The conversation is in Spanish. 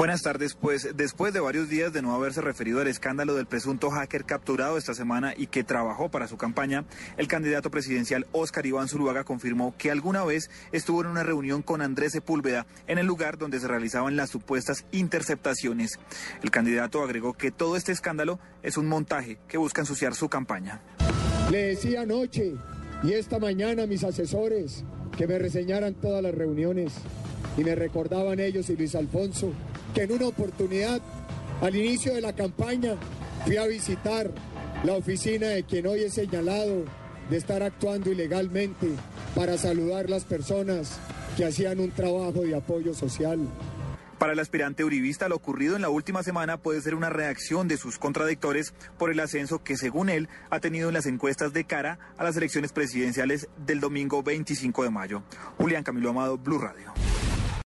Buenas tardes, pues después de varios días de no haberse referido al escándalo del presunto hacker capturado esta semana y que trabajó para su campaña, el candidato presidencial Óscar Iván Zuluaga confirmó que alguna vez estuvo en una reunión con Andrés Sepúlveda en el lugar donde se realizaban las supuestas interceptaciones. El candidato agregó que todo este escándalo es un montaje que busca ensuciar su campaña. Le decía anoche y esta mañana a mis asesores que me reseñaran todas las reuniones y me recordaban ellos y Luis Alfonso que en una oportunidad, al inicio de la campaña, fui a visitar la oficina de quien hoy es señalado de estar actuando ilegalmente para saludar las personas que hacían un trabajo de apoyo social. Para el aspirante uribista, lo ocurrido en la última semana puede ser una reacción de sus contradictores por el ascenso que, según él, ha tenido en las encuestas de cara a las elecciones presidenciales del domingo 25 de mayo. Julián Camilo Amado, Blue Radio.